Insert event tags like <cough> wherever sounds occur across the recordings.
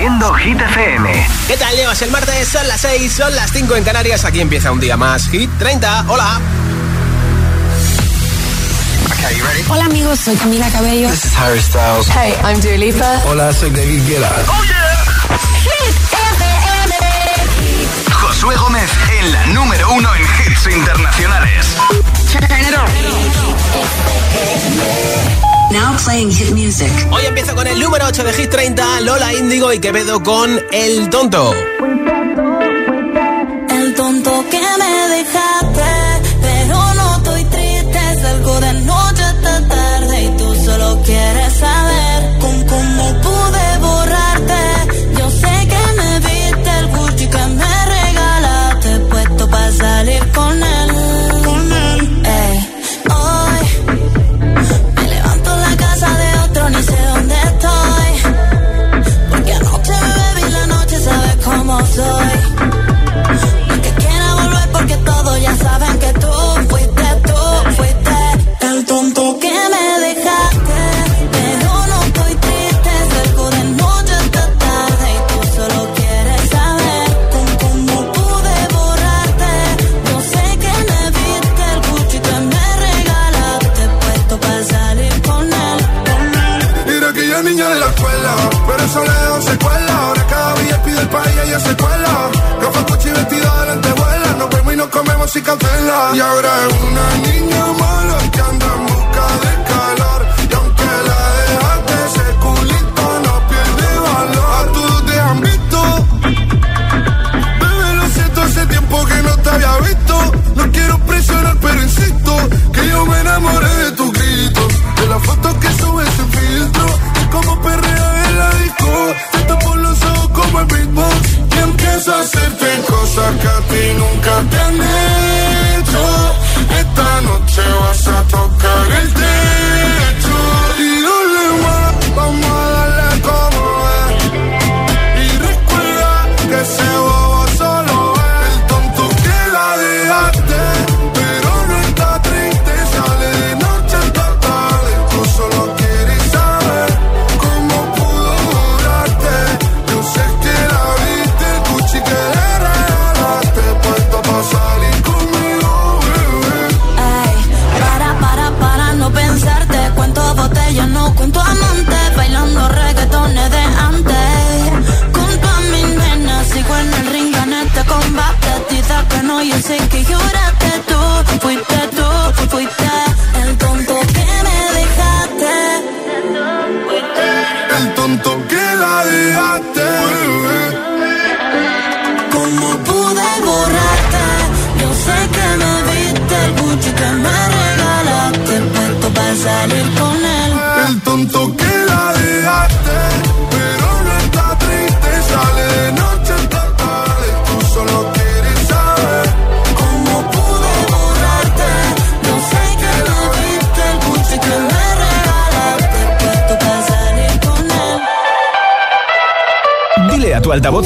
Haciendo Hit FM. ¿Qué tal, Leo? Es el martes, son las 6, son las 5 en Canarias. Aquí empieza un día más. Hit 30, hola. Okay, you ready? Hola, amigos, soy Camila Cabello. This is Harry Styles. Hey, I'm Dua Lipa. Hola, soy David Guetta. Oh, yeah. Josué Gómez en la número uno en hits internacionales. Now playing hit music. Hoy empiezo con el número 8 de Hit 30, Lola Índigo y Quevedo con El Tonto. El tonto que me deja y ahora es una niña más.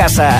Каша.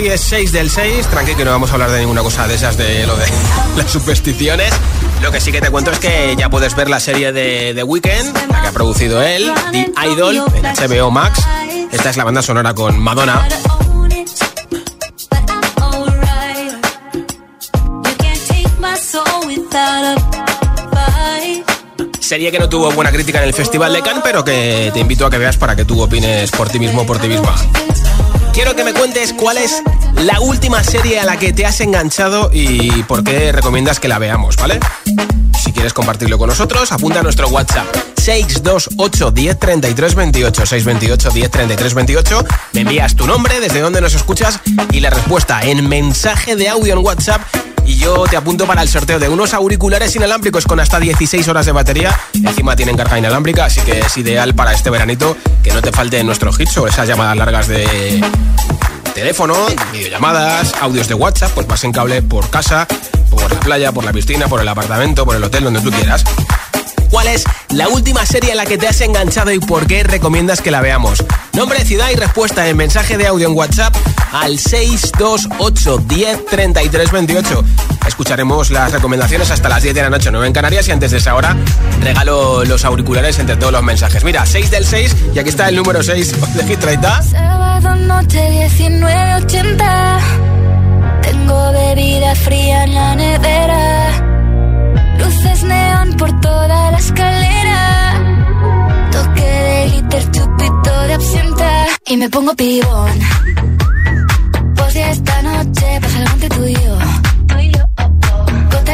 hoy es 6 del 6. Tranqui que no vamos a hablar de ninguna cosa de esas de lo de <laughs> las supersticiones. Lo que sí que te cuento es que ya puedes ver la serie de The Weeknd, la que ha producido él, The Idol, en HBO Max. Esta es la banda sonora con Madonna. Serie que no tuvo buena crítica en el Festival de Cannes, pero que te invito a que veas para que tú opines por ti mismo, por ti misma. Quiero que me cuentes cuál es la última serie a la que te has enganchado y por qué recomiendas que la veamos, ¿vale? Si quieres compartirlo con nosotros, apunta a nuestro WhatsApp 628 10 33 28 628 10 33 28 Me envías tu nombre, desde dónde nos escuchas y la respuesta en mensaje de audio en WhatsApp y yo te apunto para el sorteo de unos auriculares inalámbricos con hasta 16 horas de batería. Encima tienen carga inalámbrica, así que es ideal para este veranito que no te falte nuestros hits o esas llamadas largas de teléfono, videollamadas, audios de WhatsApp, pues vas en cable por casa, por la playa, por la piscina, por el apartamento, por el hotel, donde tú quieras. ¿Cuál es la última serie en la que te has enganchado y por qué recomiendas que la veamos? Nombre, ciudad y respuesta en mensaje de audio en WhatsApp al 628 10 33 28. Escucharemos las recomendaciones hasta las 10 de la noche, 9 en Canarias y antes de esa hora regalo los auriculares entre todos los mensajes. Mira, 6 del 6 y aquí está el número 6 de Hit 30. Sábado noche 1980 Tengo bebida fría en la nevera Luces neón por toda la escalera. Toque de glitter, chupito de absenta. Y me pongo pibón. Pues ya esta noche pasa algo entre tú y yo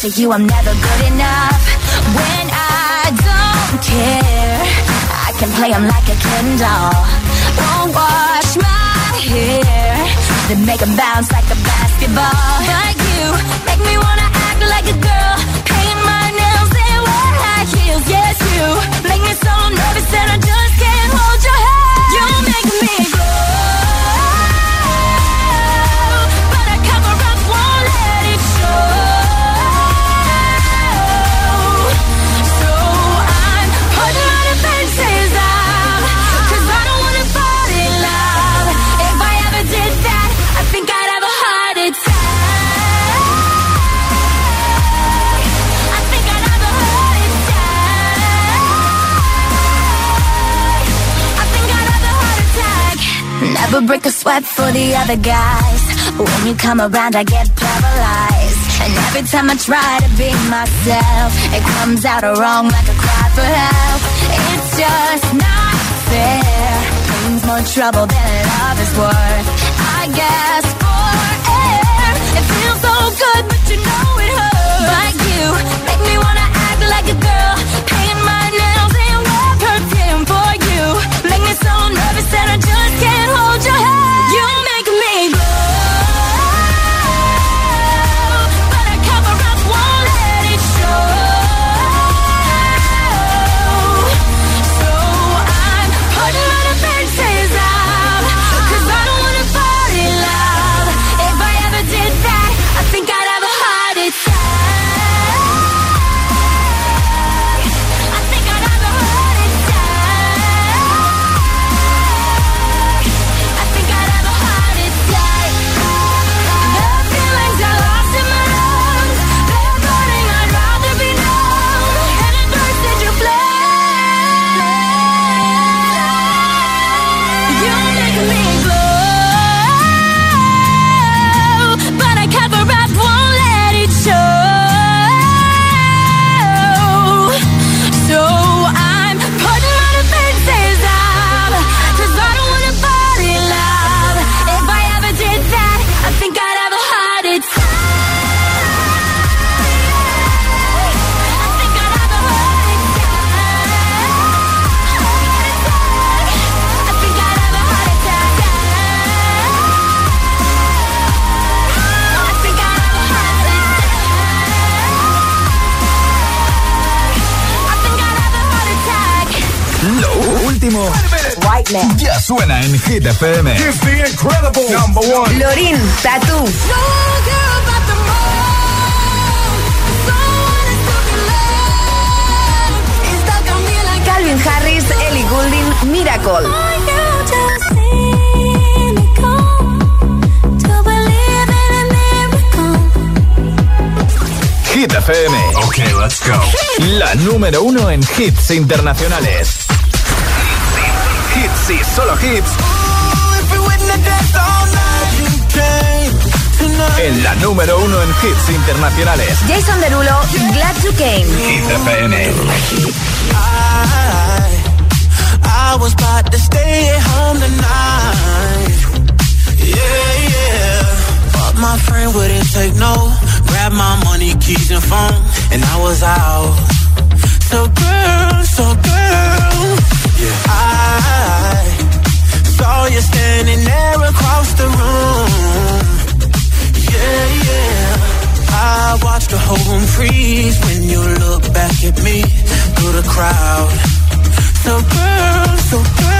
to you, I'm never break for the other guys. When you come around, I get paralyzed. And every time I try to be myself, it comes out wrong like a cry for help. It's just not fair. Brings more trouble than love is worth. I guess for air, it feels so good, but you know it hurts. But you make me wanna act like a girl, paint my nails suena en Hit FM. Lorin, Tatu. Calvin Harris, Ellie Goulding, Miracle. Hit FM. Ok, let's go. La número uno en hits internacionales. Y solo hits. En la número uno en hits internacionales. Jason Derulo, Glad You Came. Hit FM. I was about to stay at home tonight. Yeah, yeah. But my friend wouldn't take no. Grab my money, keys, and phone. And I was out. So, girl, so, girl. I saw you standing there across the room. Yeah, yeah. I watched the whole room freeze when you look back at me through the crowd. So girl, so girl.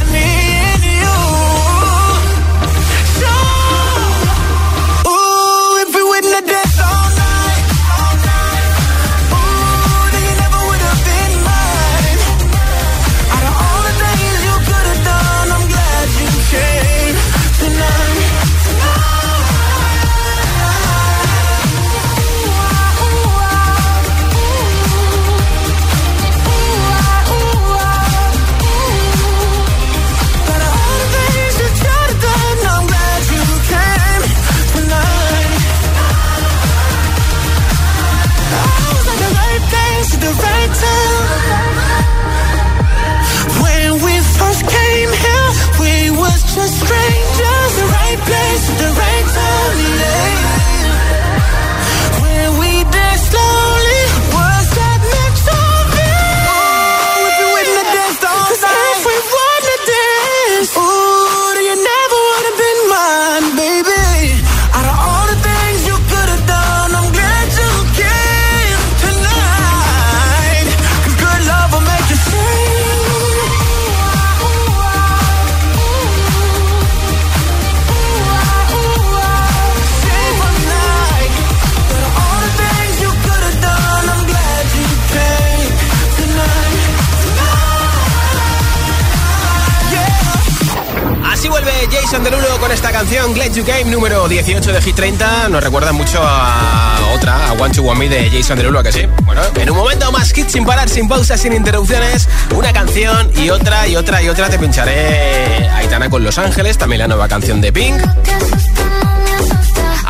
You Came número 18 de Hit 30. Nos recuerda mucho a otra, a One to One Me de Jason Derulo, ¿a que sí. Bueno, en un momento más hit sin parar, sin pausas, sin interrupciones. Una canción y otra y otra y otra. Te pincharé Aitana con Los Ángeles, también la nueva canción de Pink.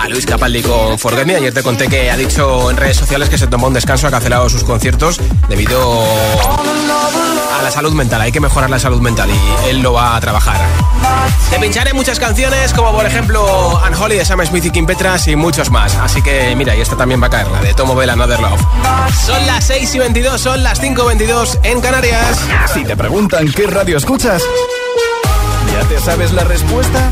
A Luis Capaldi con Forget. Ayer te conté que ha dicho en redes sociales que se tomó un descanso, ha cancelado sus conciertos debido a la salud mental. Hay que mejorar la salud mental y él lo va a trabajar. Te pincharé muchas canciones, como por ejemplo Unholy de Sam Smith y Kim Petras y muchos más. Así que mira, y esta también va a caer, la de Tomo Bell Another Love. Son las 6 y 22, son las 5 y 22 en Canarias. Si te preguntan qué radio escuchas, ¿ya te sabes la respuesta?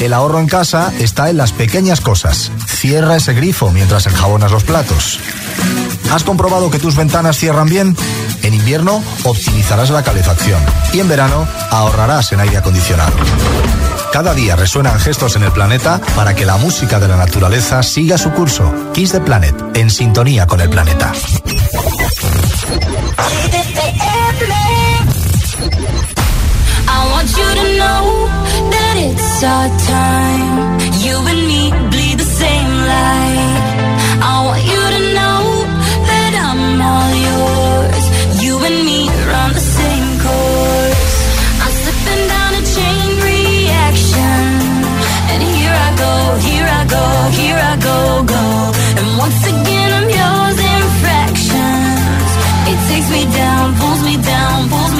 El ahorro en casa está en las pequeñas cosas. Cierra ese grifo mientras enjabonas los platos. ¿Has comprobado que tus ventanas cierran bien? En invierno optimizarás la calefacción y en verano ahorrarás en aire acondicionado. Cada día resuenan gestos en el planeta para que la música de la naturaleza siga su curso. Kiss the Planet, en sintonía con el planeta. It's our time. You and me bleed the same light. I want you to know that I'm all yours. You and me run the same course. I'm slipping down a chain reaction. And here I go, here I go, here I go, go. And once again I'm yours in fractions. It takes me down, pulls me down, pulls me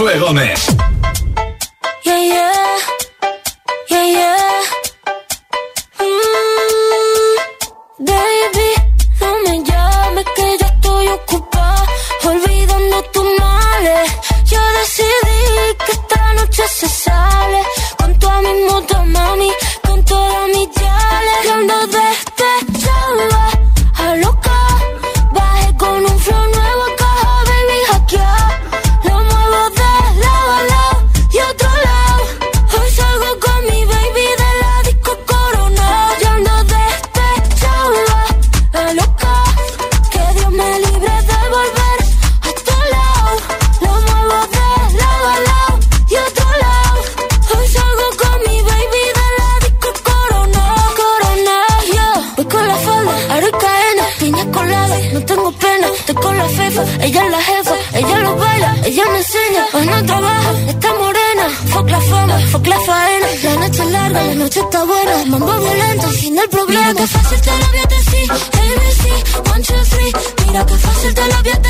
Josué Gómez. Yeah, yeah. Yeah, yeah. Mm, baby, no me llames que yo estoy ocupada. Olvidando tus males. Yo decidí que esta noche se sale. Con tu amigo, tu mami. el problema. Mira que fácil te lo voy a decir, ABC, one, two, three. Mira que fácil te lo voy a decir.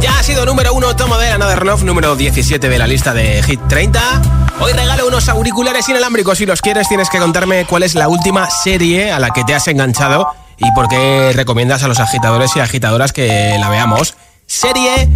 Ya ha sido número uno Tomo de Another Love, número 17 de la lista de Hit 30. Hoy regalo unos auriculares inalámbricos. Si los quieres, tienes que contarme cuál es la última serie a la que te has enganchado y por qué recomiendas a los agitadores y agitadoras que la veamos serie,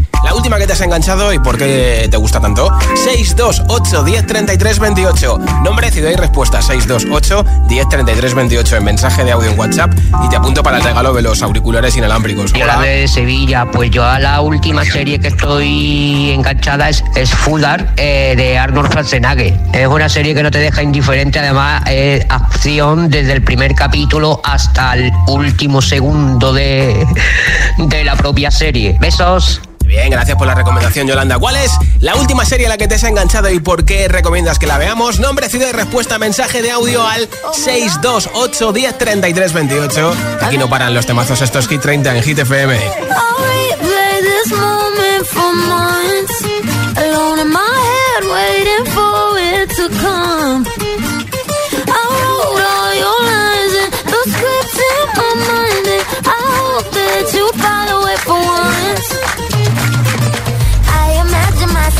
última que te has enganchado y por qué te gusta tanto. 628 10 33 28. Nombre, ciudad y respuesta. 628 10 33 28 en mensaje de audio en WhatsApp y te apunto para el regalo de los auriculares inalámbricos. Hola. de Sevilla, pues yo a la última serie que estoy enganchada es, es Fudar eh, de Arnold Schwarzenegger. Es una serie que no te deja indiferente, además es acción desde el primer capítulo hasta el último segundo de, de la propia serie. Besos Bien, gracias por la recomendación, Yolanda. ¿Cuál es la última serie a la que te has enganchado y por qué recomiendas que la veamos? Nombre, ciudad y respuesta, mensaje de audio al 628 10 33 28. Aquí no paran los temazos estos Hit 30 en Hit FM.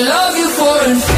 love you for infinity.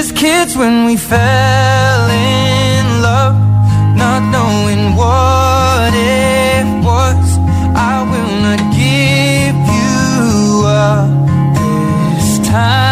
Just kids when we fell in love, not knowing what it was. I will not give you up this time.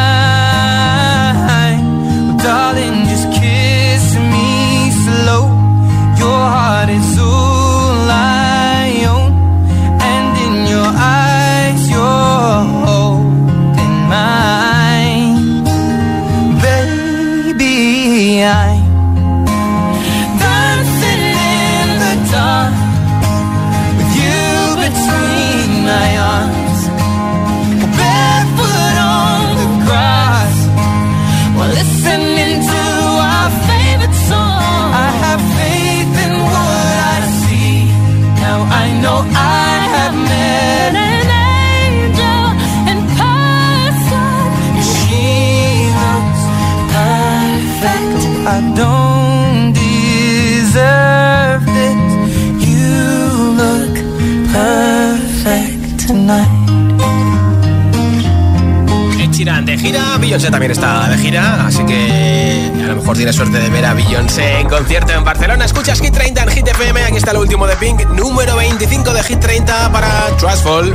Beyoncé también está de gira, así que a lo mejor tienes suerte de ver a Beyoncé en concierto en Barcelona. Escuchas Hit 30 en Hit FM, aquí está el último de Pink, número 25 de Hit 30 para Trustful.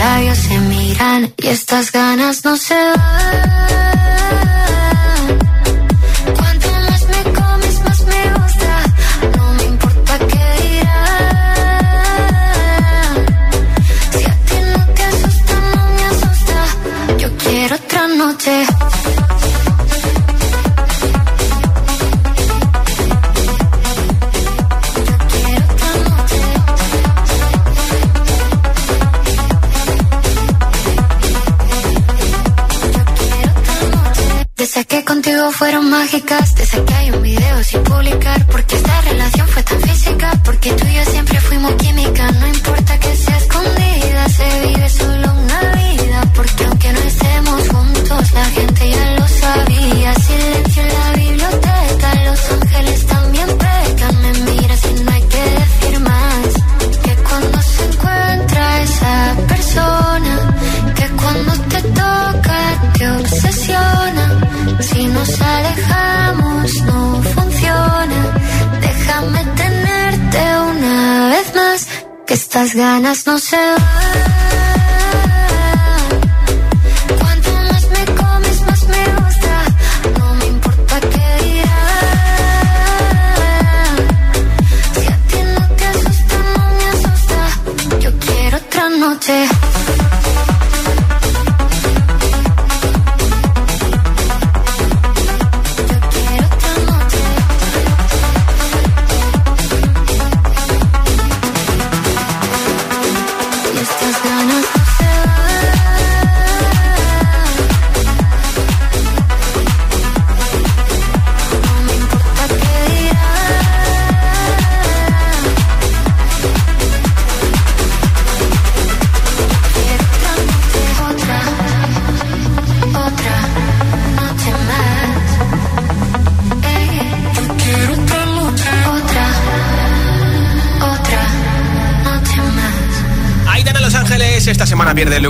a place somewhere else far away, where you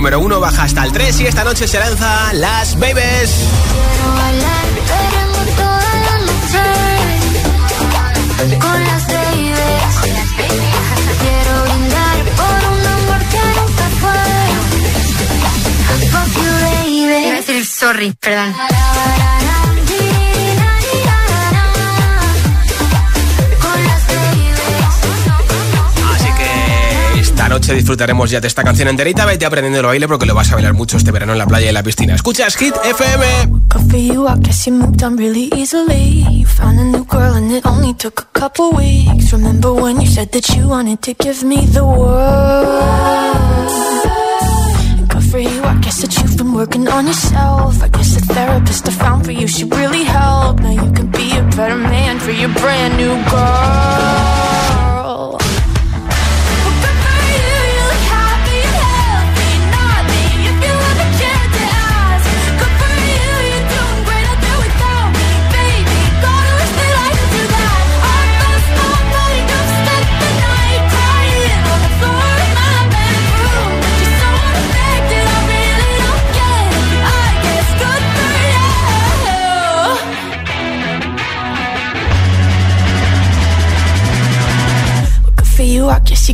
número uno, baja hasta el 3 y esta noche se lanza Las Babies. Con las babies Quiero brindar por un amor que nunca fue. Fuck you baby. Iba a decir sorry, perdón noche disfrutaremos ya de esta canción enterita. Vete aprendiendo el baile porque lo vas a bailar mucho este verano en la playa y en la piscina. Escuchas Hit FM. for you, I guess that the world? Good you've been working on yourself. I guess the therapist I found for you should really help. Now you can be a better man for your brand new girl.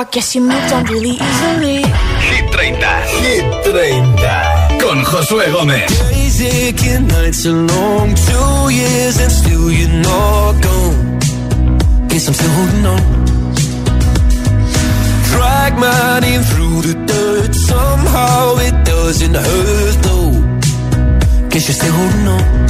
I guess you moved on really easily. Hit 30. Hit 30. Con Josué Gómez. Days aching, nights are long, two years and still you're not gone. Guess I'm still holding on. Drag my name through the dirt, somehow it doesn't hurt though. Guess you're still holding on.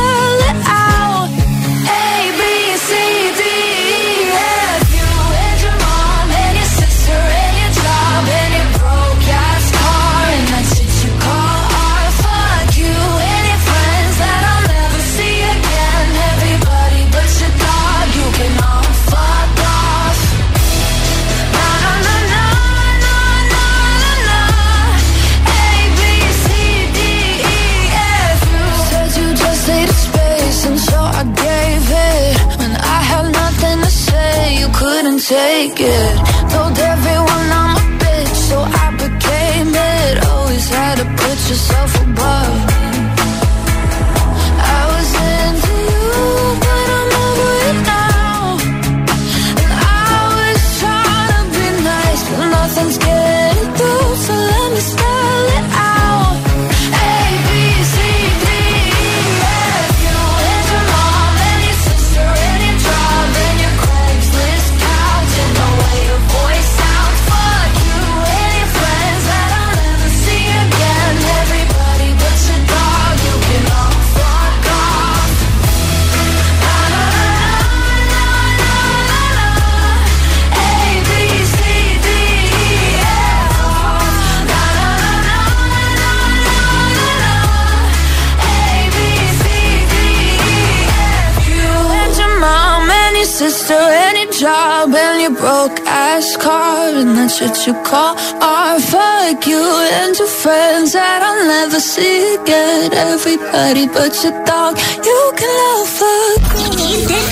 what you call art. Fuck you and your friends that I'll never see again. Everybody but your dog, you can love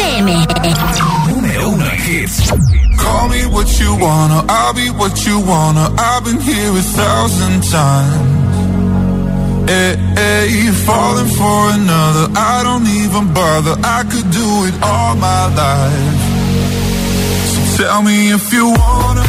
en hits. Call me what you wanna, I'll be what you wanna. I've been here a thousand times. Eh, eh, hey, hey, falling for another, I don't even bother. I could do it all my life. So tell me if you wanna,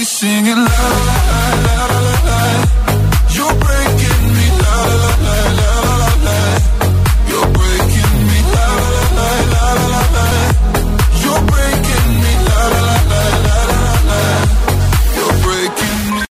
we singing la la la la la.